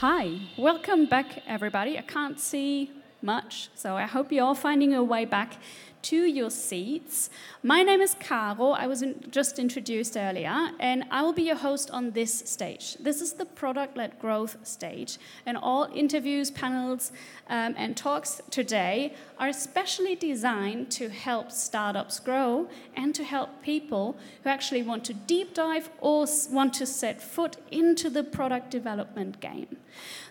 Hi, welcome back, everybody. I can't see much, so I hope you're all finding your way back to your seats. My name is Caro. I was in, just introduced earlier, and I will be your host on this stage. This is the product led growth stage, and all interviews, panels, um, and talks today are especially designed to help startups grow and to help people who actually want to deep dive or want to set foot into the product development game.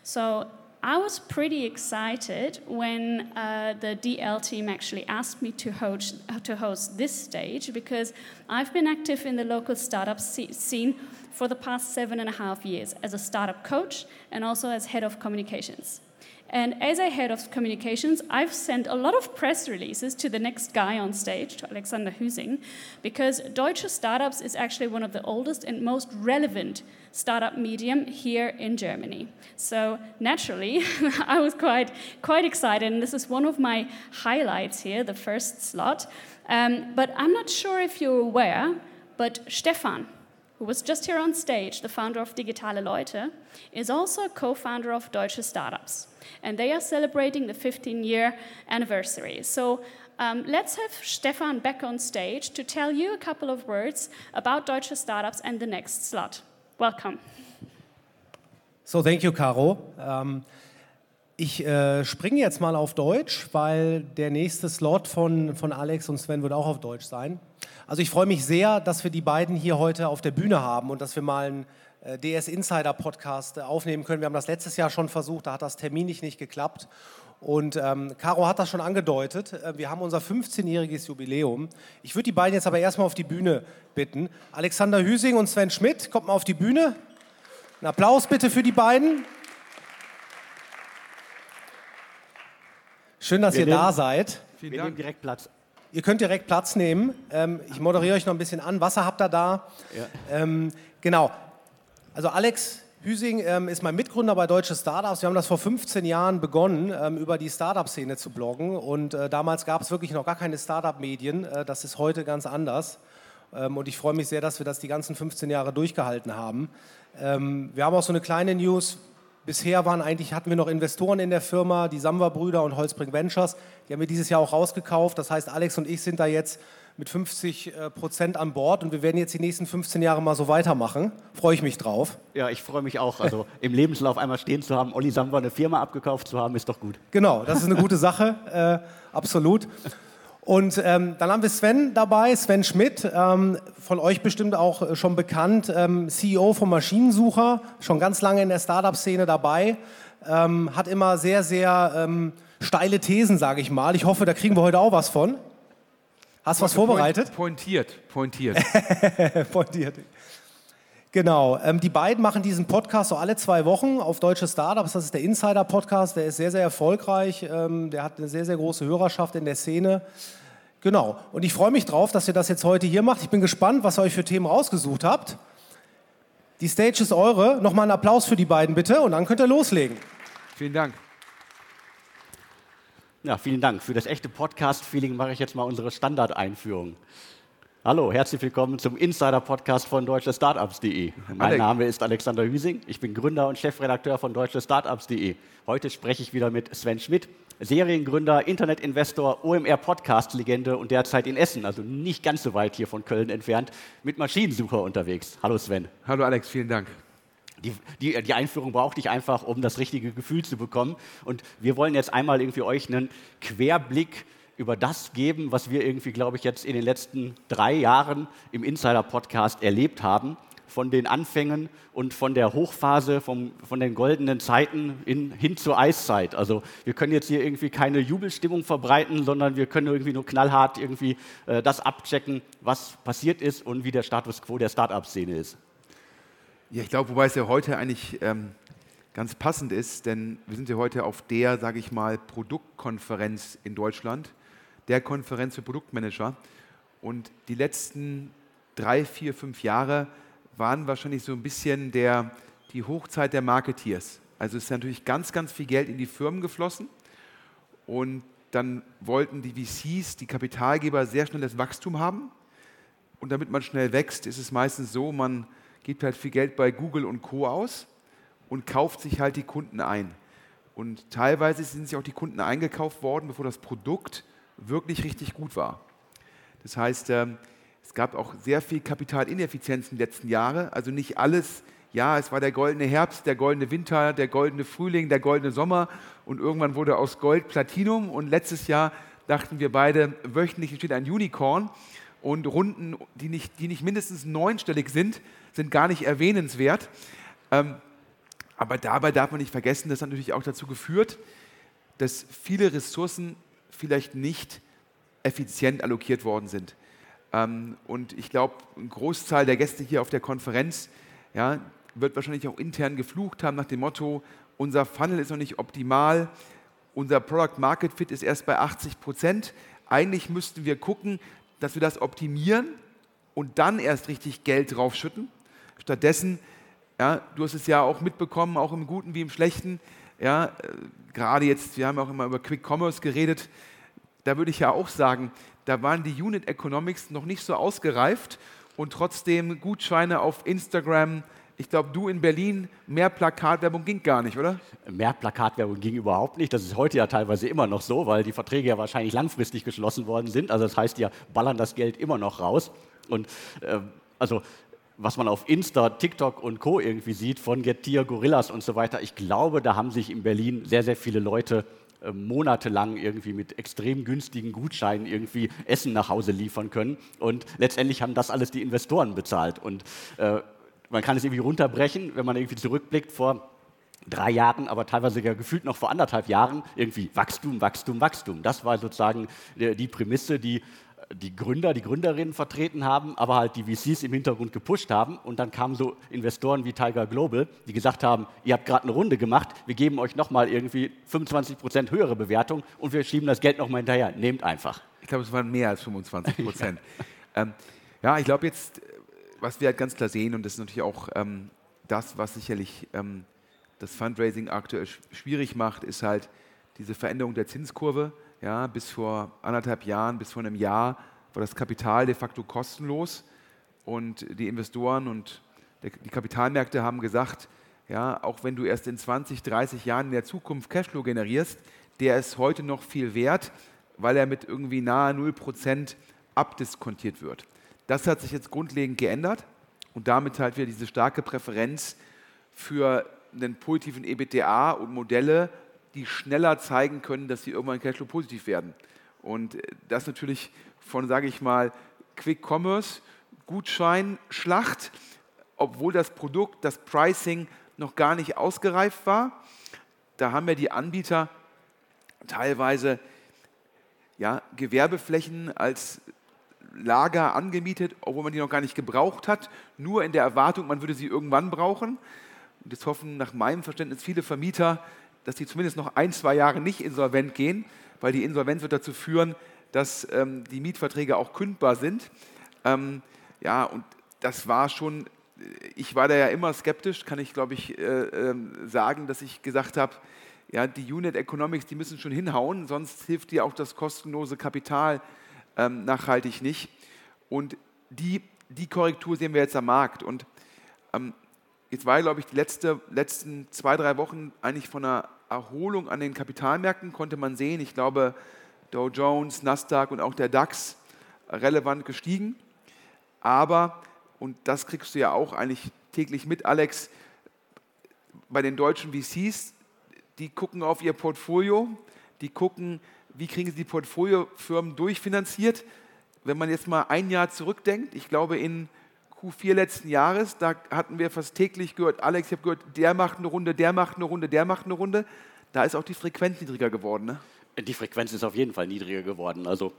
So I was pretty excited when uh, the DL team actually asked me to host, to host this stage because I've been active in the local startup scene for the past seven and a half years as a startup coach and also as head of communications. And as a head of communications, I've sent a lot of press releases to the next guy on stage, to Alexander Hüsing, because Deutsche Startups is actually one of the oldest and most relevant startup medium here in Germany. So naturally, I was quite, quite excited, and this is one of my highlights here, the first slot. Um, but I'm not sure if you're aware, but Stefan, who was just here on stage, the founder of Digitale Leute, is also a co founder of Deutsche Startups. And they are celebrating the 15 year anniversary. So um, let's have Stefan back on stage to tell you a couple of words about Deutsche Startups and the next slot. Welcome. So, thank you, Caro. Um, ich äh, springe jetzt mal auf Deutsch, weil der nächste Slot von, von Alex und Sven wird auch auf Deutsch sein. Also ich freue mich sehr, dass wir die beiden hier heute auf der Bühne haben und dass wir mal einen äh, DS Insider Podcast äh, aufnehmen können. Wir haben das letztes Jahr schon versucht, da hat das terminlich nicht geklappt. Und ähm, Caro hat das schon angedeutet. Äh, wir haben unser 15-jähriges Jubiläum. Ich würde die beiden jetzt aber erstmal auf die Bühne bitten. Alexander Hüsing und Sven Schmidt, kommt mal auf die Bühne. Ein Applaus bitte für die beiden. Schön, dass wir ihr nehmen, da seid. Vielen wir Dank. nehmen direkt Platz. Ihr könnt direkt Platz nehmen. Ähm, ich moderiere euch noch ein bisschen an. Wasser habt ihr da. Ja. Ähm, genau. Also Alex Hüsing ähm, ist mein Mitgründer bei Deutsche Startups. Wir haben das vor 15 Jahren begonnen, ähm, über die Startup-Szene zu bloggen. Und äh, damals gab es wirklich noch gar keine Startup-Medien. Äh, das ist heute ganz anders. Ähm, und ich freue mich sehr, dass wir das die ganzen 15 Jahre durchgehalten haben. Ähm, wir haben auch so eine kleine News. Bisher waren eigentlich, hatten wir noch Investoren in der Firma, die Samwer-Brüder und Holzbrink Ventures. Die haben wir dieses Jahr auch rausgekauft. Das heißt, Alex und ich sind da jetzt mit 50 äh, Prozent an Bord und wir werden jetzt die nächsten 15 Jahre mal so weitermachen. Freue ich mich drauf. Ja, ich freue mich auch. Also im Lebenslauf einmal stehen zu haben, Olli Samwer eine Firma abgekauft zu haben, ist doch gut. Genau, das ist eine gute Sache, äh, absolut. Und ähm, dann haben wir Sven dabei, Sven Schmidt, ähm, von euch bestimmt auch äh, schon bekannt, ähm, CEO vom Maschinensucher, schon ganz lange in der Startup-Szene dabei, ähm, hat immer sehr, sehr ähm, steile Thesen, sage ich mal. Ich hoffe, da kriegen wir heute auch was von. Hast du was vorbereitet? Pointiert, pointiert. pointiert. Genau, ähm, die beiden machen diesen Podcast so alle zwei Wochen auf deutsche Startups. Das ist der Insider-Podcast, der ist sehr, sehr erfolgreich. Ähm, der hat eine sehr, sehr große Hörerschaft in der Szene. Genau. Und ich freue mich drauf, dass ihr das jetzt heute hier macht. Ich bin gespannt, was ihr euch für Themen rausgesucht habt. Die Stage ist eure. Nochmal einen Applaus für die beiden bitte und dann könnt ihr loslegen. Vielen Dank. Ja, vielen Dank. Für das echte Podcast-Feeling mache ich jetzt mal unsere Standardeinführung. Hallo, herzlich willkommen zum Insider-Podcast von deutschestartups.de. Mein Alex. Name ist Alexander Hüsing, ich bin Gründer und Chefredakteur von deutschestartups.de. Heute spreche ich wieder mit Sven Schmidt, Seriengründer, Internetinvestor, OMR-Podcast-Legende und derzeit in Essen, also nicht ganz so weit hier von Köln entfernt, mit Maschinensucher unterwegs. Hallo Sven. Hallo Alex, vielen Dank. Die, die, die, Einführung brauchte ich einfach, um das richtige Gefühl zu bekommen. Und wir wollen jetzt einmal irgendwie euch einen Querblick über das geben, was wir irgendwie, glaube ich, jetzt in den letzten drei Jahren im Insider-Podcast erlebt haben. Von den Anfängen und von der Hochphase, vom, von den goldenen Zeiten in, hin zur Eiszeit. Also wir können jetzt hier irgendwie keine Jubelstimmung verbreiten, sondern wir können irgendwie nur knallhart irgendwie äh, das abchecken, was passiert ist und wie der Status quo der Start-up-Szene ist. Ja, ich glaube, wobei es ja heute eigentlich ähm, ganz passend ist, denn wir sind ja heute auf der, sage ich mal, Produktkonferenz in Deutschland der Konferenz für Produktmanager. Und die letzten drei, vier, fünf Jahre waren wahrscheinlich so ein bisschen der, die Hochzeit der Marketeers. Also ist natürlich ganz, ganz viel Geld in die Firmen geflossen. Und dann wollten die VCs, die Kapitalgeber, sehr schnell das Wachstum haben. Und damit man schnell wächst, ist es meistens so, man gibt halt viel Geld bei Google und Co. aus. und kauft sich halt die Kunden ein. Und teilweise sind sich auch die Kunden eingekauft worden, bevor das Produkt wirklich richtig gut war. Das heißt, ähm, es gab auch sehr viel Kapitalineffizienz in den letzten Jahren. Also nicht alles, ja, es war der goldene Herbst, der goldene Winter, der goldene Frühling, der goldene Sommer und irgendwann wurde aus Gold Platinum und letztes Jahr dachten wir beide, wöchentlich entsteht ein Unicorn und Runden, die nicht, die nicht mindestens neunstellig sind, sind gar nicht erwähnenswert. Ähm, aber dabei darf man nicht vergessen, das hat natürlich auch dazu geführt, dass viele Ressourcen vielleicht nicht effizient allokiert worden sind. Ähm, und ich glaube, ein Großteil der Gäste hier auf der Konferenz ja, wird wahrscheinlich auch intern geflucht haben nach dem Motto, unser Funnel ist noch nicht optimal, unser Product Market Fit ist erst bei 80 Prozent. Eigentlich müssten wir gucken, dass wir das optimieren und dann erst richtig Geld draufschütten. Stattdessen, ja, du hast es ja auch mitbekommen, auch im Guten wie im Schlechten, ja, äh, gerade jetzt, wir haben auch immer über Quick Commerce geredet, da würde ich ja auch sagen, da waren die Unit Economics noch nicht so ausgereift und trotzdem Gutscheine auf Instagram. Ich glaube, du in Berlin, mehr Plakatwerbung ging gar nicht, oder? Mehr Plakatwerbung ging überhaupt nicht. Das ist heute ja teilweise immer noch so, weil die Verträge ja wahrscheinlich langfristig geschlossen worden sind. Also das heißt, die ballern das Geld immer noch raus. Und äh, also was man auf Insta, TikTok und Co. irgendwie sieht von Getir, Gorillas und so weiter, ich glaube, da haben sich in Berlin sehr, sehr viele Leute äh, monatelang irgendwie mit extrem günstigen Gutscheinen irgendwie Essen nach Hause liefern können. Und letztendlich haben das alles die Investoren bezahlt. Und äh, man kann es irgendwie runterbrechen, wenn man irgendwie zurückblickt vor drei Jahren, aber teilweise ja gefühlt noch vor anderthalb Jahren, irgendwie Wachstum, Wachstum, Wachstum. Das war sozusagen die Prämisse, die die Gründer, die Gründerinnen vertreten haben, aber halt die VCs im Hintergrund gepusht haben. Und dann kamen so Investoren wie Tiger Global, die gesagt haben, ihr habt gerade eine Runde gemacht, wir geben euch nochmal irgendwie 25 Prozent höhere Bewertung und wir schieben das Geld nochmal hinterher. Nehmt einfach. Ich glaube, es waren mehr als 25 Prozent. ja. Ähm, ja. ich glaube jetzt, was wir halt ganz klar sehen, und das ist natürlich auch ähm, das, was sicherlich ähm, das Fundraising aktuell schwierig macht, ist halt diese Veränderung der Zinskurve. Ja, bis vor anderthalb Jahren, bis vor einem Jahr war das Kapital de facto kostenlos und die Investoren und die Kapitalmärkte haben gesagt, ja, auch wenn du erst in 20, 30 Jahren in der Zukunft Cashflow generierst, der ist heute noch viel wert, weil er mit irgendwie nahe 0% abdiskontiert wird. Das hat sich jetzt grundlegend geändert und damit halt wieder diese starke Präferenz für einen positiven EBTA und Modelle, die schneller zeigen können, dass sie irgendwann Cashflow positiv werden. Und äh, das natürlich von, sage ich mal, Quick Commerce, Gutschein, Schlacht, obwohl das Produkt, das Pricing noch gar nicht ausgereift war. Da haben ja die Anbieter teilweise ja, Gewerbeflächen als Lager angemietet, obwohl man die noch gar nicht gebraucht hat, nur in der Erwartung, man würde sie irgendwann brauchen. Und jetzt hoffen nach meinem Verständnis viele Vermieter, dass die zumindest noch ein, zwei Jahre nicht insolvent gehen, weil die Insolvenz wird dazu führen, dass ähm, die Mietverträge auch kündbar sind. Ähm, ja, und das war schon, äh, ich war da ja immer skeptisch, kann ich glaube ich äh, äh, sagen, dass ich gesagt habe, ja, die Unit Economics, die müssen schon hinhauen, sonst hilft dir auch das kostenlose Kapital ähm, nachhaltig nicht. Und die, die Korrektur sehen wir jetzt am Markt. Und ähm, jetzt war, glaube ich, die letzte, letzten zwei, drei Wochen eigentlich von einer Erholung an den Kapitalmärkten, konnte man sehen. Ich glaube, Dow Jones, Nasdaq und auch der DAX relevant gestiegen. Aber, und das kriegst du ja auch eigentlich täglich mit, Alex, bei den deutschen VCs, die gucken auf ihr Portfolio, die gucken, wie kriegen sie die Portfoliofirmen durchfinanziert. Wenn man jetzt mal ein Jahr zurückdenkt, ich glaube in Q4 letzten Jahres, da hatten wir fast täglich gehört, Alex, ich habe gehört, der macht eine Runde, der macht eine Runde, der macht eine Runde. Da ist auch die Frequenz niedriger geworden. Ne? Die Frequenz ist auf jeden Fall niedriger geworden. Also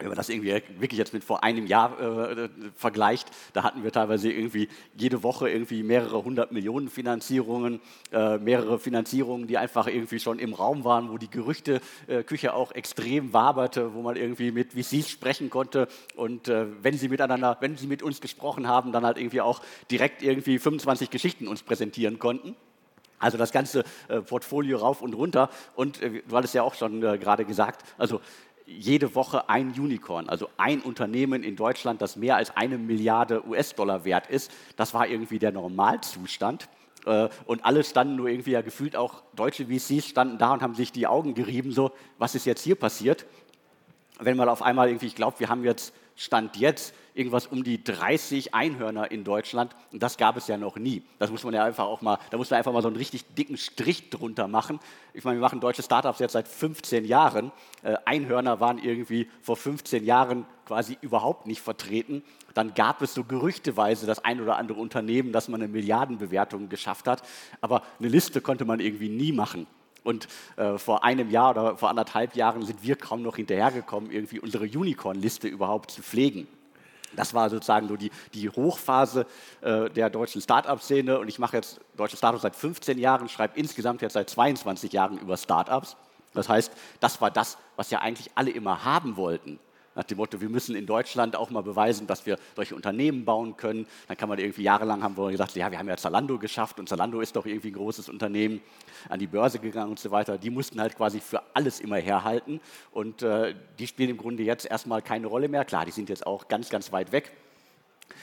wenn man das irgendwie wirklich jetzt mit vor einem Jahr äh, vergleicht, da hatten wir teilweise irgendwie jede Woche irgendwie mehrere hundert Millionen Finanzierungen, äh, mehrere Finanzierungen, die einfach irgendwie schon im Raum waren, wo die Gerüchteküche äh, auch extrem waberte, wo man irgendwie mit VCs sprechen konnte und äh, wenn sie miteinander, wenn sie mit uns gesprochen haben, dann halt irgendwie auch direkt irgendwie 25 Geschichten uns präsentieren konnten. Also das ganze äh, Portfolio rauf und runter. Und du hattest ja auch schon gerade gesagt, also jede Woche ein Unicorn, also ein Unternehmen in Deutschland, das mehr als eine Milliarde US-Dollar wert ist. Das war irgendwie der Normalzustand. Äh, und alle standen nur irgendwie ja gefühlt auch deutsche VCs standen da und haben sich die Augen gerieben, so, was ist jetzt hier passiert? Wenn man auf einmal irgendwie, ich glaube, wir haben jetzt Stand jetzt irgendwas um die 30 Einhörner in Deutschland und das gab es ja noch nie. Das muss man ja einfach auch mal, da muss man einfach mal so einen richtig dicken Strich drunter machen. Ich meine, wir machen deutsche Startups jetzt seit 15 Jahren. Äh, Einhörner waren irgendwie vor 15 Jahren quasi überhaupt nicht vertreten. Dann gab es so gerüchteweise das ein oder andere Unternehmen, das man eine Milliardenbewertung geschafft hat, aber eine Liste konnte man irgendwie nie machen. Und äh, vor einem Jahr oder vor anderthalb Jahren sind wir kaum noch hinterhergekommen, irgendwie unsere Unicorn-Liste überhaupt zu pflegen. Das war sozusagen so die, die Hochphase äh, der deutschen Start-up-Szene. Und ich mache jetzt deutsche Startups seit 15 Jahren, schreibe insgesamt jetzt seit 22 Jahren über Startups. Das heißt, das war das, was ja eigentlich alle immer haben wollten. Nach dem Motto, wir müssen in Deutschland auch mal beweisen, dass wir solche Unternehmen bauen können. Dann kann man irgendwie jahrelang haben wir gesagt, ja, wir haben ja Zalando geschafft und Zalando ist doch irgendwie ein großes Unternehmen, an die Börse gegangen und so weiter. Die mussten halt quasi für alles immer herhalten und äh, die spielen im Grunde jetzt erstmal keine Rolle mehr. Klar, die sind jetzt auch ganz, ganz weit weg.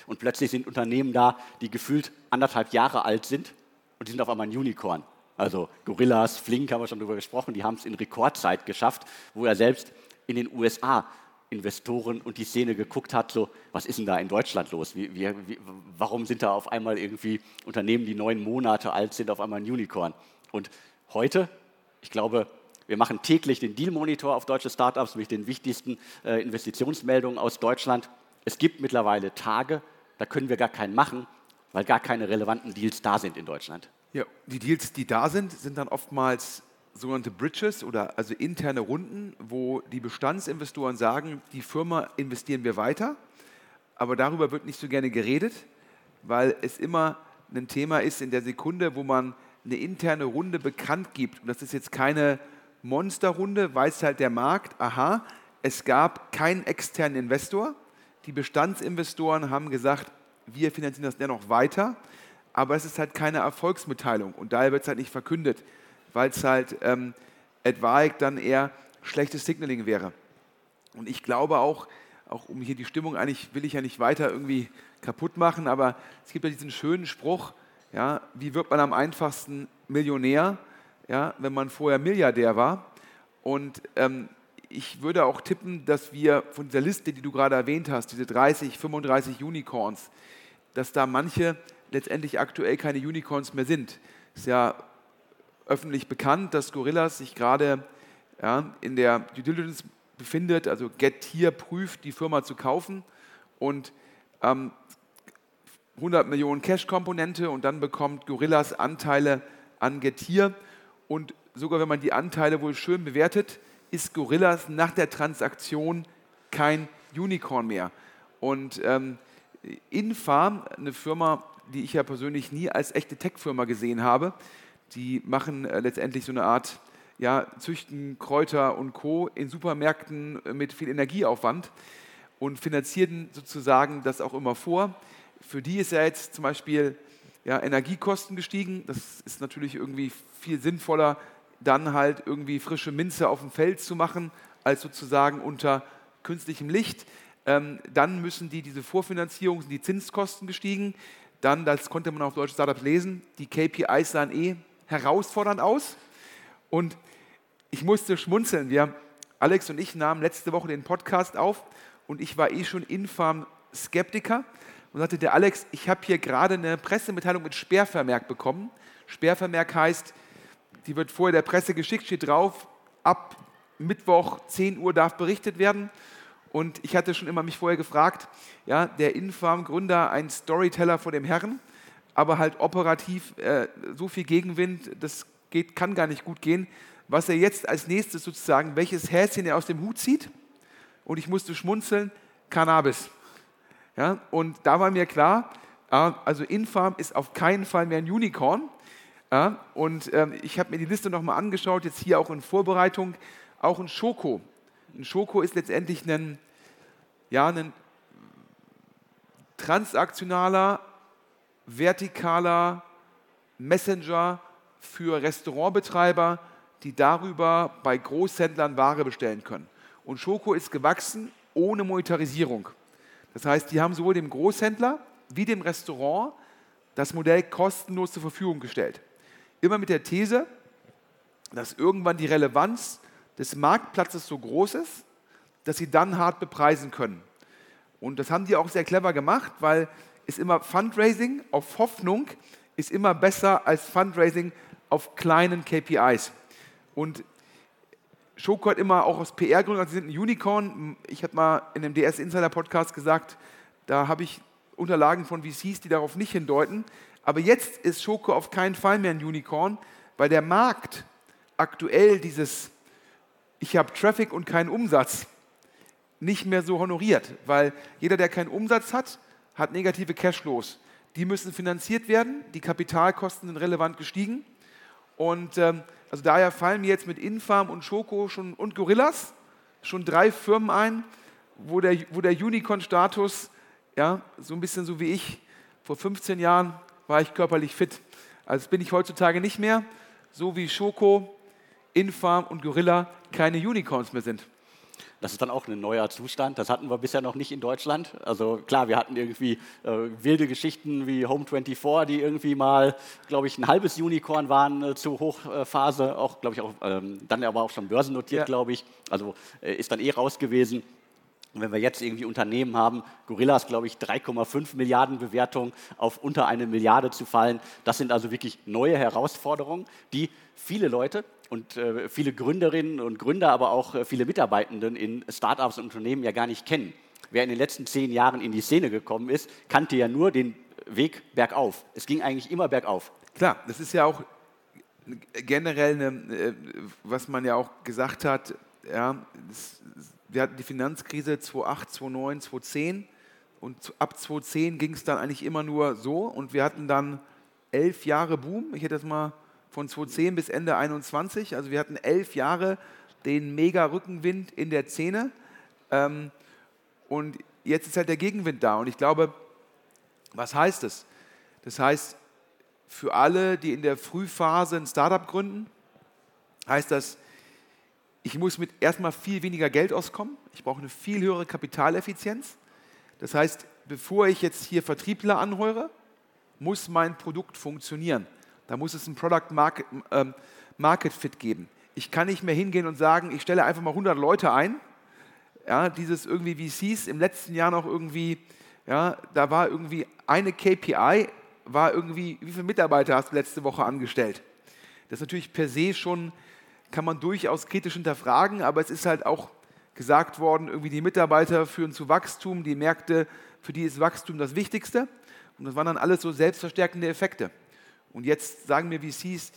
Und plötzlich sind Unternehmen da, die gefühlt anderthalb Jahre alt sind und die sind auf einmal ein Unicorn. Also Gorillas, Flink haben wir schon darüber gesprochen, die haben es in Rekordzeit geschafft, wo er selbst in den USA Investoren und die Szene geguckt hat, so, was ist denn da in Deutschland los? Wie, wie, warum sind da auf einmal irgendwie Unternehmen, die neun Monate alt sind, auf einmal ein Unicorn? Und heute, ich glaube, wir machen täglich den Deal-Monitor auf deutsche Startups mit den wichtigsten äh, Investitionsmeldungen aus Deutschland. Es gibt mittlerweile Tage, da können wir gar keinen machen, weil gar keine relevanten Deals da sind in Deutschland. Ja, die Deals, die da sind, sind dann oftmals sogenannte Bridges oder also interne Runden, wo die Bestandsinvestoren sagen, die Firma investieren wir weiter, aber darüber wird nicht so gerne geredet, weil es immer ein Thema ist in der Sekunde, wo man eine interne Runde bekannt gibt. Und das ist jetzt keine Monsterrunde, weiß halt der Markt, aha, es gab keinen externen Investor. Die Bestandsinvestoren haben gesagt, wir finanzieren das dennoch weiter, aber es ist halt keine Erfolgsmitteilung und daher wird es halt nicht verkündet weil es halt ähm, etwaig dann eher schlechtes Signaling wäre. Und ich glaube auch, auch um hier die Stimmung eigentlich, will ich ja nicht weiter irgendwie kaputt machen, aber es gibt ja diesen schönen Spruch, ja, wie wird man am einfachsten Millionär, ja, wenn man vorher Milliardär war. Und ähm, ich würde auch tippen, dass wir von dieser Liste, die du gerade erwähnt hast, diese 30, 35 Unicorns, dass da manche letztendlich aktuell keine Unicorns mehr sind. Ist ja öffentlich bekannt, dass Gorillas sich gerade ja, in der Due Diligence befindet, also Getir prüft, die Firma zu kaufen und ähm, 100 Millionen Cash-Komponente und dann bekommt Gorillas Anteile an Getir und sogar wenn man die Anteile wohl schön bewertet, ist Gorillas nach der Transaktion kein Unicorn mehr. Und ähm, Infarm, eine Firma, die ich ja persönlich nie als echte Tech-Firma gesehen habe, die machen äh, letztendlich so eine Art, ja, züchten Kräuter und Co. in Supermärkten äh, mit viel Energieaufwand und finanzieren sozusagen das auch immer vor. Für die ist ja jetzt zum Beispiel ja, Energiekosten gestiegen. Das ist natürlich irgendwie viel sinnvoller, dann halt irgendwie frische Minze auf dem Feld zu machen, als sozusagen unter künstlichem Licht. Ähm, dann müssen die diese Vorfinanzierung, sind die Zinskosten gestiegen. Dann, das konnte man auf deutschen Startups lesen, die KPIs sahen eh herausfordernd aus. Und ich musste schmunzeln. Wir, Alex und ich, nahmen letzte Woche den Podcast auf und ich war eh schon infam Skeptiker und sagte, der Alex, ich habe hier gerade eine Pressemitteilung mit Sperrvermerk bekommen. Sperrvermerk heißt, die wird vorher der Presse geschickt, steht drauf, ab Mittwoch 10 Uhr darf berichtet werden. Und ich hatte schon immer mich vorher gefragt, ja, der Infarm-Gründer, ein Storyteller vor dem Herrn, aber halt operativ äh, so viel Gegenwind, das geht, kann gar nicht gut gehen. Was er jetzt als nächstes sozusagen, welches Häschen er aus dem Hut zieht, und ich musste schmunzeln, Cannabis. Ja, und da war mir klar, also Infarm ist auf keinen Fall mehr ein Unicorn. Äh, und äh, ich habe mir die Liste nochmal angeschaut, jetzt hier auch in Vorbereitung, auch ein Schoko. Ein Schoko ist letztendlich ein, ja, ein transaktionaler, vertikaler Messenger für Restaurantbetreiber, die darüber bei Großhändlern Ware bestellen können. Und Schoko ist gewachsen ohne Monetarisierung. Das heißt, die haben sowohl dem Großhändler wie dem Restaurant das Modell kostenlos zur Verfügung gestellt. Immer mit der These, dass irgendwann die Relevanz des Marktplatzes so groß ist, dass sie dann hart bepreisen können. Und das haben die auch sehr clever gemacht, weil es immer Fundraising auf Hoffnung ist immer besser als Fundraising auf kleinen KPIs. Und Schoko hat immer auch aus PR-Gründen, also sie sind ein Unicorn. Ich habe mal in dem DS Insider Podcast gesagt, da habe ich Unterlagen von VCs, die darauf nicht hindeuten. Aber jetzt ist Schoko auf keinen Fall mehr ein Unicorn, weil der Markt aktuell dieses Ich habe Traffic und keinen Umsatz nicht mehr so honoriert, weil jeder, der keinen Umsatz hat, hat negative Cashflows. Die müssen finanziert werden, die Kapitalkosten sind relevant gestiegen. Und ähm, also daher fallen mir jetzt mit Infarm und Schoko schon, und Gorillas schon drei Firmen ein, wo der, wo der Unicorn-Status, ja, so ein bisschen so wie ich, vor 15 Jahren war ich körperlich fit. Also bin ich heutzutage nicht mehr, so wie Schoko, Infarm und Gorilla keine Unicorns mehr sind. Das ist dann auch ein neuer Zustand. Das hatten wir bisher noch nicht in Deutschland. Also klar, wir hatten irgendwie äh, wilde Geschichten wie Home 24, die irgendwie mal, glaube ich, ein halbes Unicorn waren äh, zur Hochphase. Auch, glaube ich, auch, ähm, dann aber auch schon börsennotiert, ja. glaube ich. Also äh, ist dann eh raus gewesen. Und wenn wir jetzt irgendwie Unternehmen haben, Gorillas, glaube ich, 3,5 Milliarden Bewertung auf unter eine Milliarde zu fallen, das sind also wirklich neue Herausforderungen, die viele Leute und äh, viele Gründerinnen und Gründer, aber auch äh, viele Mitarbeitenden in Startups und Unternehmen ja gar nicht kennen. Wer in den letzten zehn Jahren in die Szene gekommen ist, kannte ja nur den Weg bergauf. Es ging eigentlich immer bergauf. Klar, das ist ja auch generell, eine, äh, was man ja auch gesagt hat, ja, das, wir hatten die Finanzkrise 2008, 2009, 2010 und ab 2010 ging es dann eigentlich immer nur so und wir hatten dann elf Jahre Boom. Ich hätte das mal von 2010 bis Ende 2021. Also wir hatten elf Jahre den mega Rückenwind in der Szene ähm, und jetzt ist halt der Gegenwind da und ich glaube, was heißt das? Das heißt, für alle, die in der Frühphase ein Startup gründen, heißt das, ich muss mit erstmal viel weniger Geld auskommen. Ich brauche eine viel höhere Kapitaleffizienz. Das heißt, bevor ich jetzt hier Vertriebler anheure, muss mein Produkt funktionieren. Da muss es ein Product Market, ähm, Market Fit geben. Ich kann nicht mehr hingehen und sagen, ich stelle einfach mal 100 Leute ein. Ja, dieses irgendwie, wie es im letzten Jahr noch irgendwie, ja, da war irgendwie eine KPI, war irgendwie, wie viele Mitarbeiter hast du letzte Woche angestellt? Das ist natürlich per se schon kann man durchaus kritisch hinterfragen, aber es ist halt auch gesagt worden, irgendwie die Mitarbeiter führen zu Wachstum, die Märkte, für die ist Wachstum das Wichtigste. Und das waren dann alles so selbstverstärkende Effekte. Und jetzt sagen mir VCs,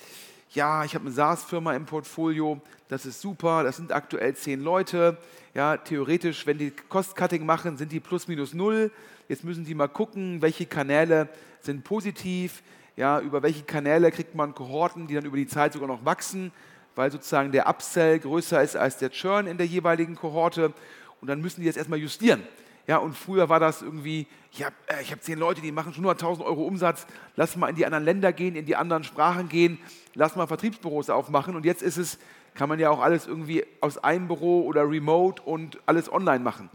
ja, ich habe eine SaaS-Firma im Portfolio, das ist super, das sind aktuell zehn Leute. Ja, theoretisch, wenn die Cost-Cutting machen, sind die plus minus null. Jetzt müssen die mal gucken, welche Kanäle sind positiv, ja, über welche Kanäle kriegt man Kohorten, die dann über die Zeit sogar noch wachsen weil sozusagen der Upsell größer ist als der Churn in der jeweiligen Kohorte. Und dann müssen die jetzt erstmal justieren. Ja, und früher war das irgendwie, ich habe äh, hab zehn Leute, die machen schon 100.000 Euro Umsatz, lass mal in die anderen Länder gehen, in die anderen Sprachen gehen, lass mal Vertriebsbüros aufmachen. Und jetzt ist es, kann man ja auch alles irgendwie aus einem Büro oder remote und alles online machen.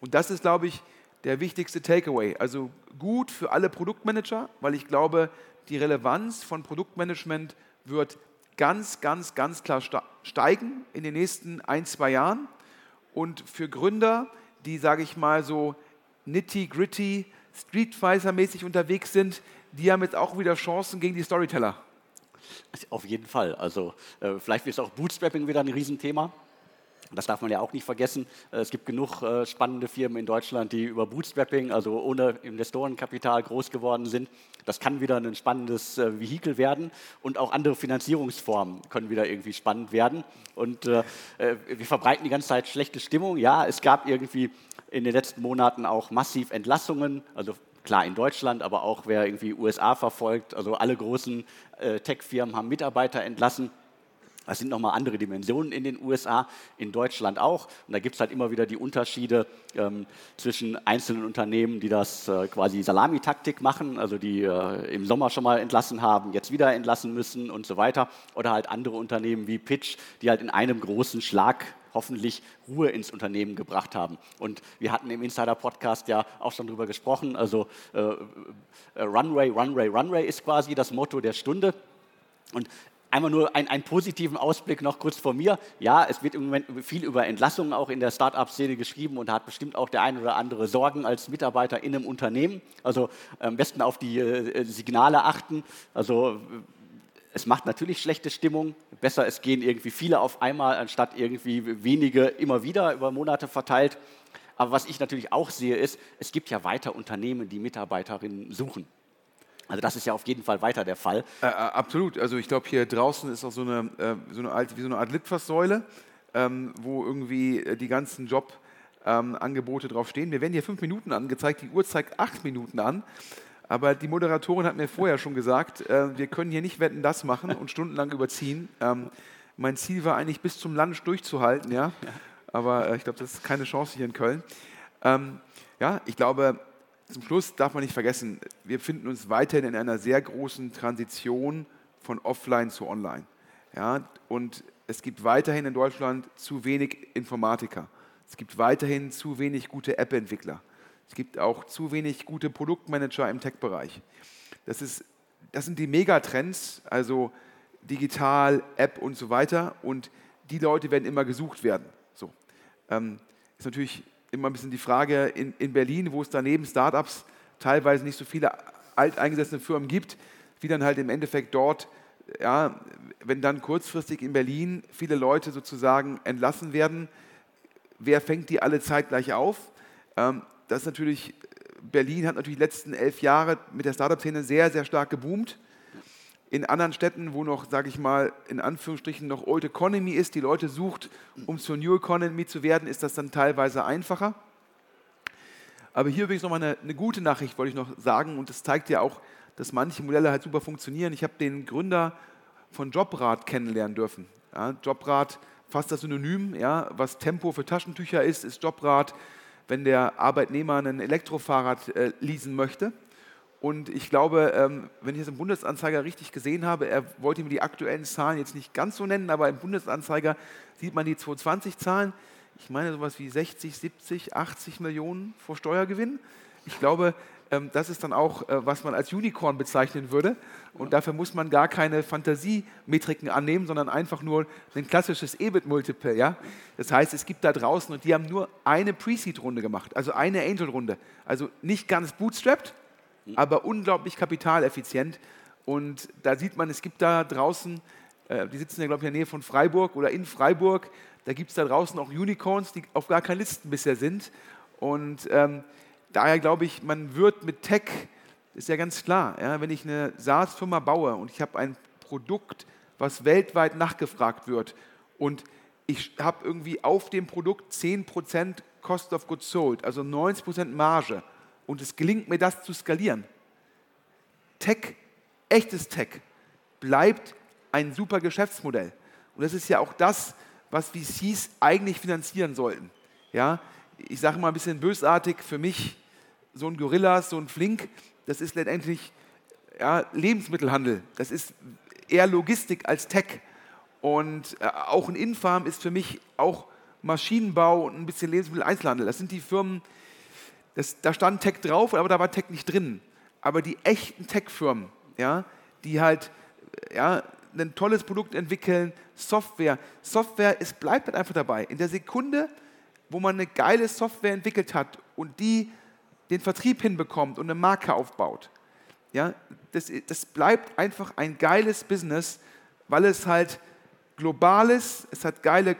Und das ist, glaube ich, der wichtigste Takeaway. Also gut für alle Produktmanager, weil ich glaube, die Relevanz von Produktmanagement wird ganz, ganz, ganz klar steigen in den nächsten ein, zwei Jahren. Und für Gründer, die, sage ich mal, so nitty-gritty, Streetfighter-mäßig unterwegs sind, die haben jetzt auch wieder Chancen gegen die Storyteller. Auf jeden Fall. Also äh, vielleicht ist auch Bootstrapping wieder ein Riesenthema. Das darf man ja auch nicht vergessen. Äh, es gibt genug äh, spannende Firmen in Deutschland, die über Bootstrapping, also ohne Investorenkapital, groß geworden sind. Das kann wieder ein spannendes äh, Vehikel werden und auch andere Finanzierungsformen können wieder irgendwie spannend werden. Und wir verbreiten die ganze Zeit schlechte Stimmung. Ja, es gab irgendwie in den letzten Monaten auch massiv Entlassungen, also klar in Deutschland, aber auch wer irgendwie USA verfolgt, also alle großen Tech-Firmen haben Mitarbeiter entlassen. Das sind nochmal andere Dimensionen in den USA, in Deutschland auch. Und da gibt es halt immer wieder die Unterschiede ähm, zwischen einzelnen Unternehmen, die das äh, quasi Salamitaktik machen, also die äh, im Sommer schon mal entlassen haben, jetzt wieder entlassen müssen und so weiter. Oder halt andere Unternehmen wie Pitch, die halt in einem großen Schlag hoffentlich Ruhe ins Unternehmen gebracht haben. Und wir hatten im Insider-Podcast ja auch schon darüber gesprochen. Also äh, äh, Runway, Runway, Runway ist quasi das Motto der Stunde. Und Einmal nur ein, einen positiven Ausblick noch kurz vor mir. Ja, es wird im Moment viel über Entlassungen auch in der Start-up-Szene geschrieben und da hat bestimmt auch der ein oder andere Sorgen als Mitarbeiter in einem Unternehmen. Also am besten auf die äh, Signale achten. Also es macht natürlich schlechte Stimmung. Besser, es gehen irgendwie viele auf einmal, anstatt irgendwie wenige immer wieder über Monate verteilt. Aber was ich natürlich auch sehe, ist, es gibt ja weiter Unternehmen, die Mitarbeiterinnen suchen. Also das ist ja auf jeden Fall weiter der Fall. Äh, äh absolut. Also ich glaube, hier draußen ist auch so eine, äh, so eine alte, wie so eine Art Litfaßsäule, ähm, wo irgendwie äh, die ganzen Jobangebote ähm, draufstehen. Wir werden hier fünf Minuten angezeigt, die Uhr zeigt acht Minuten an. Aber die Moderatorin hat mir vorher schon gesagt, äh, wir können hier nicht Wetten das machen und stundenlang überziehen. Ähm, mein Ziel war eigentlich bis zum Lunch durchzuhalten, ja. Aber äh, ich glaube, das ist keine Chance hier in Köln. Ähm, ja, ich glaube, zum Schluss darf man nicht vergessen, wir befinden uns weiterhin in einer sehr großen Transition von offline zu online. Ja, und es gibt weiterhin in Deutschland zu wenig Informatiker. Es gibt weiterhin zu wenig gute App-Entwickler. Es gibt auch zu wenig gute Produktmanager im Tech-Bereich. Das, das sind die Megatrends, also digital, App und so weiter. Und die Leute werden immer gesucht werden. So. Ähm, ist natürlich immer ein bisschen die Frage in, in Berlin, wo es daneben Startups teilweise nicht so viele alteingesessene Firmen gibt, wie dann halt im Endeffekt dort, ja, wenn dann kurzfristig in Berlin viele Leute sozusagen entlassen werden, wer fängt die alle zeitgleich auf? Ähm, das ist natürlich, Berlin hat natürlich die letzten elf Jahre mit der Startup-Szene sehr, sehr stark geboomt. In anderen Städten, wo noch, sage ich mal, in Anführungsstrichen noch Old Economy ist, die Leute sucht, um zur New Economy zu werden, ist das dann teilweise einfacher. Aber hier übrigens nochmal eine, eine gute Nachricht, wollte ich noch sagen, und das zeigt ja auch, dass manche Modelle halt super funktionieren. Ich habe den Gründer von Jobrad kennenlernen dürfen. Ja, Jobrad, fast das Synonym, ja, was Tempo für Taschentücher ist, ist Jobrad, wenn der Arbeitnehmer ein Elektrofahrrad äh, leasen möchte. Und ich glaube, ähm, wenn ich es im Bundesanzeiger richtig gesehen habe, er wollte mir die aktuellen Zahlen jetzt nicht ganz so nennen, aber im Bundesanzeiger sieht man die 220-Zahlen. Ich meine sowas wie 60, 70, 80 Millionen vor Steuergewinn. Ich glaube, ähm, das ist dann auch, äh, was man als Unicorn bezeichnen würde. Und dafür muss man gar keine Fantasiemetriken annehmen, sondern einfach nur ein klassisches EBIT-Multiple. Ja? Das heißt, es gibt da draußen, und die haben nur eine Pre-Seed-Runde gemacht, also eine Angel-Runde. Also nicht ganz bootstrapped, aber unglaublich kapitaleffizient. Und da sieht man, es gibt da draußen, äh, die sitzen ja, glaube ich, in der Nähe von Freiburg oder in Freiburg, da gibt es da draußen auch Unicorns, die auf gar keinen Listen bisher sind. Und ähm, daher glaube ich, man wird mit Tech, ist ja ganz klar, ja, wenn ich eine SaaS-Firma baue und ich habe ein Produkt, was weltweit nachgefragt wird und ich habe irgendwie auf dem Produkt 10% Cost of Goods Sold, also 90% Marge und es gelingt mir, das zu skalieren. Tech, echtes Tech, bleibt ein super Geschäftsmodell. Und das ist ja auch das, was VCs eigentlich finanzieren sollten. Ja, ich sage mal ein bisschen bösartig, für mich so ein Gorillas, so ein Flink, das ist letztendlich ja, Lebensmittelhandel. Das ist eher Logistik als Tech. Und äh, auch ein Infarm ist für mich auch Maschinenbau und ein bisschen Lebensmittel-Einzelhandel. Das sind die Firmen, das, da stand Tech drauf, aber da war Tech nicht drin. Aber die echten Tech-Firmen, ja, die halt ja, ein tolles Produkt entwickeln, Software. Software, es bleibt halt einfach dabei. In der Sekunde, wo man eine geile Software entwickelt hat und die den Vertrieb hinbekommt und eine Marke aufbaut, ja, das, das bleibt einfach ein geiles Business, weil es halt global ist, es hat geile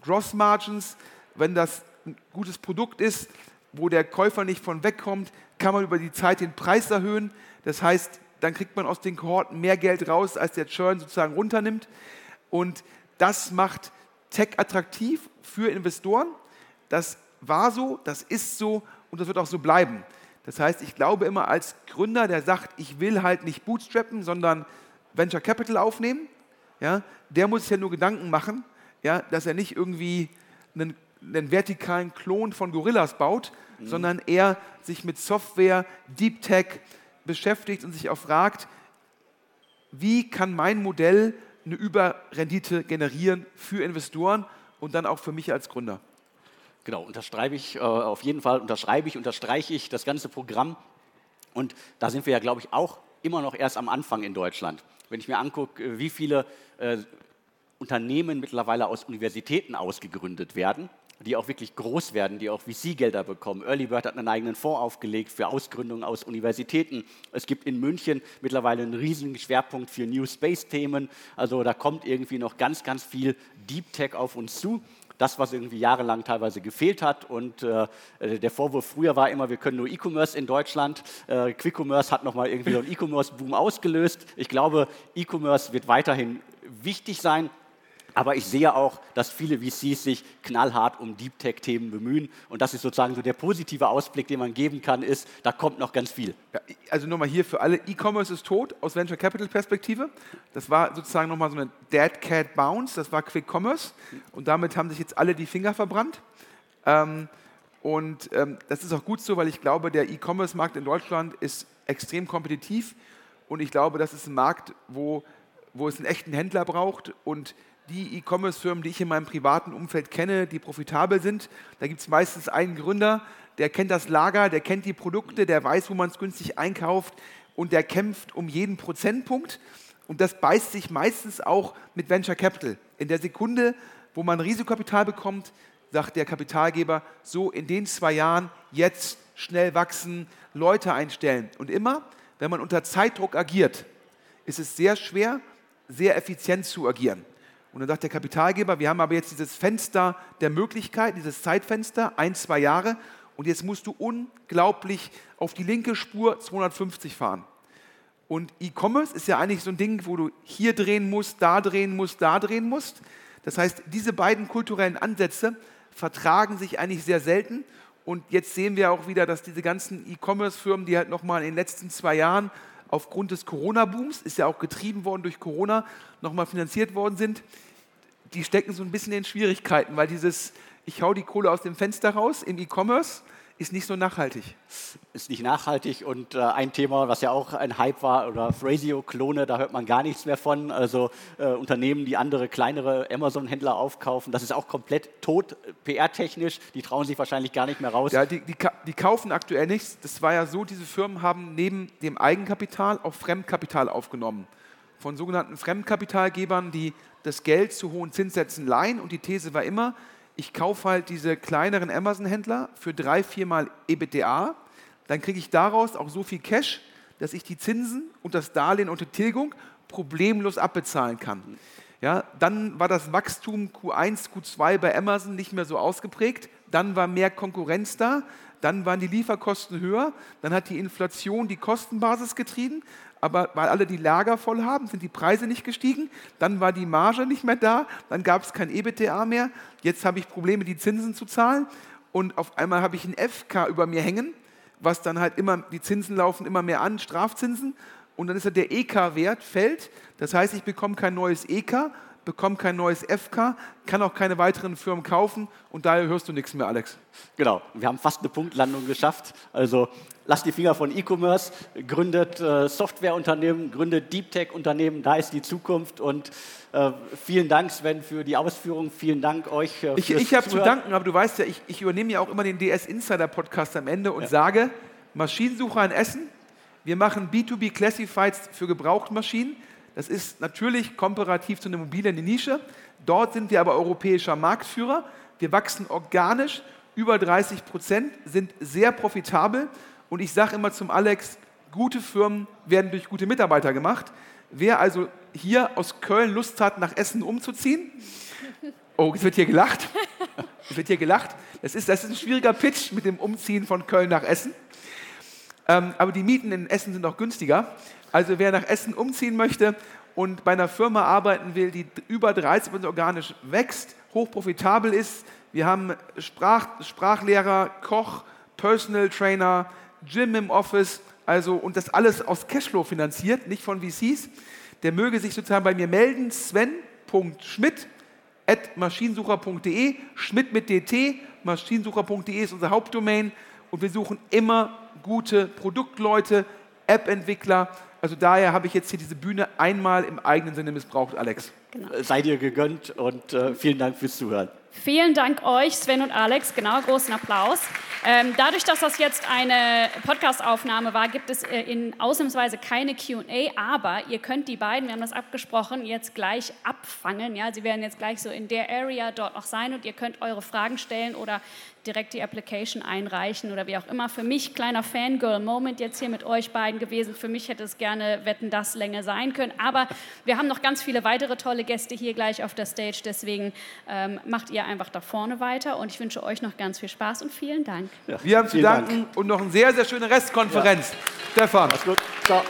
Gross Margins, wenn das ein gutes Produkt ist, wo der Käufer nicht von wegkommt, kann man über die Zeit den Preis erhöhen. Das heißt, dann kriegt man aus den Kohorten mehr Geld raus, als der Churn sozusagen runternimmt. Und das macht Tech attraktiv für Investoren. Das war so, das ist so und das wird auch so bleiben. Das heißt, ich glaube immer als Gründer, der sagt, ich will halt nicht bootstrappen, sondern Venture Capital aufnehmen, ja, der muss sich ja nur Gedanken machen, ja, dass er nicht irgendwie einen einen vertikalen Klon von Gorillas baut, mhm. sondern er sich mit Software, Deep Tech beschäftigt und sich auch fragt, wie kann mein Modell eine Überrendite generieren für Investoren und dann auch für mich als Gründer. Genau, unterschreibe ich äh, auf jeden Fall, unterschreibe ich, unterstreiche ich das ganze Programm. Und da sind wir ja, glaube ich, auch immer noch erst am Anfang in Deutschland. Wenn ich mir angucke, äh, wie viele äh, Unternehmen mittlerweile aus Universitäten ausgegründet werden, die auch wirklich groß werden, die auch VC-Gelder bekommen. Early Bird hat einen eigenen Fonds aufgelegt für Ausgründungen aus Universitäten. Es gibt in München mittlerweile einen riesigen Schwerpunkt für New Space-Themen. Also da kommt irgendwie noch ganz, ganz viel Deep Tech auf uns zu das, was irgendwie jahrelang teilweise gefehlt hat. Und äh, der Vorwurf früher war immer, wir können nur E-Commerce in Deutschland. Äh, Quick-Commerce hat nochmal irgendwie so einen E-Commerce-Boom ausgelöst. Ich glaube, E-Commerce wird weiterhin wichtig sein. Aber ich sehe auch, dass viele VCs sich knallhart um Deep Tech-Themen bemühen. Und das ist sozusagen so der positive Ausblick, den man geben kann, ist, da kommt noch ganz viel. Ja, also nochmal hier für alle, E-Commerce ist tot aus Venture Capital Perspektive. Das war sozusagen nochmal so eine Dead Cat Bounce, das war Quick Commerce. Und damit haben sich jetzt alle die Finger verbrannt. Ähm, und ähm, das ist auch gut so, weil ich glaube, der E-Commerce-Markt in Deutschland ist extrem kompetitiv. Und ich glaube, das ist ein Markt, wo, wo es einen echten Händler braucht. Und die E-Commerce-Firmen, die ich in meinem privaten Umfeld kenne, die profitabel sind. Da gibt es meistens einen Gründer, der kennt das Lager, der kennt die Produkte, der weiß, wo man es günstig einkauft und der kämpft um jeden Prozentpunkt. Und das beißt sich meistens auch mit Venture Capital. In der Sekunde, wo man Risikokapital bekommt, sagt der Kapitalgeber, so in den zwei Jahren jetzt schnell wachsen, Leute einstellen. Und immer, wenn man unter Zeitdruck agiert, ist es sehr schwer, sehr effizient zu agieren. Und dann sagt der Kapitalgeber, wir haben aber jetzt dieses Fenster der Möglichkeit, dieses Zeitfenster, ein, zwei Jahre, und jetzt musst du unglaublich auf die linke Spur 250 fahren. Und E-Commerce ist ja eigentlich so ein Ding, wo du hier drehen musst, da drehen musst, da drehen musst. Das heißt, diese beiden kulturellen Ansätze vertragen sich eigentlich sehr selten. Und jetzt sehen wir auch wieder, dass diese ganzen E-Commerce-Firmen, die halt nochmal in den letzten zwei Jahren aufgrund des Corona-Booms, ist ja auch getrieben worden durch Corona, nochmal finanziert worden sind, die stecken so ein bisschen in Schwierigkeiten, weil dieses, ich hau die Kohle aus dem Fenster raus im E-Commerce, ist nicht so nachhaltig. Ist nicht nachhaltig und äh, ein Thema, was ja auch ein Hype war, oder Phrasio-Klone, da hört man gar nichts mehr von. Also äh, Unternehmen, die andere kleinere Amazon-Händler aufkaufen, das ist auch komplett tot, PR-technisch. Die trauen sich wahrscheinlich gar nicht mehr raus. Ja, die, die, die kaufen aktuell nichts. Das war ja so, diese Firmen haben neben dem Eigenkapital auch Fremdkapital aufgenommen. Von sogenannten Fremdkapitalgebern, die das Geld zu hohen Zinssätzen leihen. Und die These war immer, ich kaufe halt diese kleineren Amazon-Händler für drei, viermal EBITDA, dann kriege ich daraus auch so viel Cash, dass ich die Zinsen und das Darlehen unter Tilgung problemlos abbezahlen kann. Ja, dann war das Wachstum Q1, Q2 bei Amazon nicht mehr so ausgeprägt, dann war mehr Konkurrenz da, dann waren die Lieferkosten höher, dann hat die Inflation die Kostenbasis getrieben, aber weil alle die Lager voll haben, sind die Preise nicht gestiegen, dann war die Marge nicht mehr da, dann gab es kein EBTA mehr, jetzt habe ich Probleme, die Zinsen zu zahlen. Und auf einmal habe ich ein FK über mir hängen, was dann halt immer, die Zinsen laufen immer mehr an, Strafzinsen und dann ist der EK-Wert fällt, das heißt, ich bekomme kein neues EK, bekomme kein neues FK, kann auch keine weiteren Firmen kaufen und daher hörst du nichts mehr, Alex. Genau, wir haben fast eine Punktlandung geschafft. Also lasst die Finger von E-Commerce, gründet äh, Softwareunternehmen, gründet Deep Tech-Unternehmen, da ist die Zukunft und äh, vielen Dank, Sven, für die Ausführung. Vielen Dank euch. Äh, ich ich habe zu danken, aber du weißt ja, ich, ich übernehme ja auch immer den DS Insider Podcast am Ende und ja. sage, Maschinensucher in Essen, wir machen B2B Classifieds für Gebrauchtmaschinen. Das ist natürlich komparativ zu einer mobilen Nische. Dort sind wir aber europäischer Marktführer. Wir wachsen organisch, über 30 Prozent, sind sehr profitabel. Und ich sage immer zum Alex, gute Firmen werden durch gute Mitarbeiter gemacht. Wer also hier aus Köln Lust hat, nach Essen umzuziehen, oh, es wird hier gelacht. Es wird hier gelacht. Das ist, das ist ein schwieriger Pitch mit dem Umziehen von Köln nach Essen. Ähm, aber die Mieten in Essen sind auch günstiger. Also wer nach Essen umziehen möchte und bei einer Firma arbeiten will, die über 30 Prozent organisch wächst, hochprofitabel ist, wir haben Sprach, Sprachlehrer, Koch, Personal Trainer, Gym im Office, also und das alles aus Cashflow finanziert, nicht von VCs, der möge sich sozusagen bei mir melden, sven.schmidt at maschinensucher.de, Schmidt mit DT, maschinensucher.de ist unser Hauptdomain und wir suchen immer gute Produktleute, App-Entwickler, also daher habe ich jetzt hier diese Bühne einmal im eigenen Sinne missbraucht, Alex. Genau. Sei dir gegönnt und äh, vielen Dank fürs Zuhören. Vielen Dank euch, Sven und Alex. Genau, großen Applaus. Ähm, dadurch, dass das jetzt eine Podcast-Aufnahme war, gibt es äh, in ausnahmsweise keine QA, aber ihr könnt die beiden, wir haben das abgesprochen, jetzt gleich abfangen. Ja? Sie werden jetzt gleich so in der Area dort noch sein und ihr könnt eure Fragen stellen oder direkt die Application einreichen oder wie auch immer. Für mich kleiner Fangirl-Moment jetzt hier mit euch beiden gewesen. Für mich hätte es gerne Wetten das Länge sein können. Aber wir haben noch ganz viele weitere tolle Gäste hier gleich auf der Stage. Deswegen ähm, macht ihr einfach da vorne weiter und ich wünsche euch noch ganz viel Spaß und vielen Dank. Ja, wir haben zu danken Dank. und noch eine sehr, sehr schöne Restkonferenz. Ja. Stefan. Alles gut. Ciao.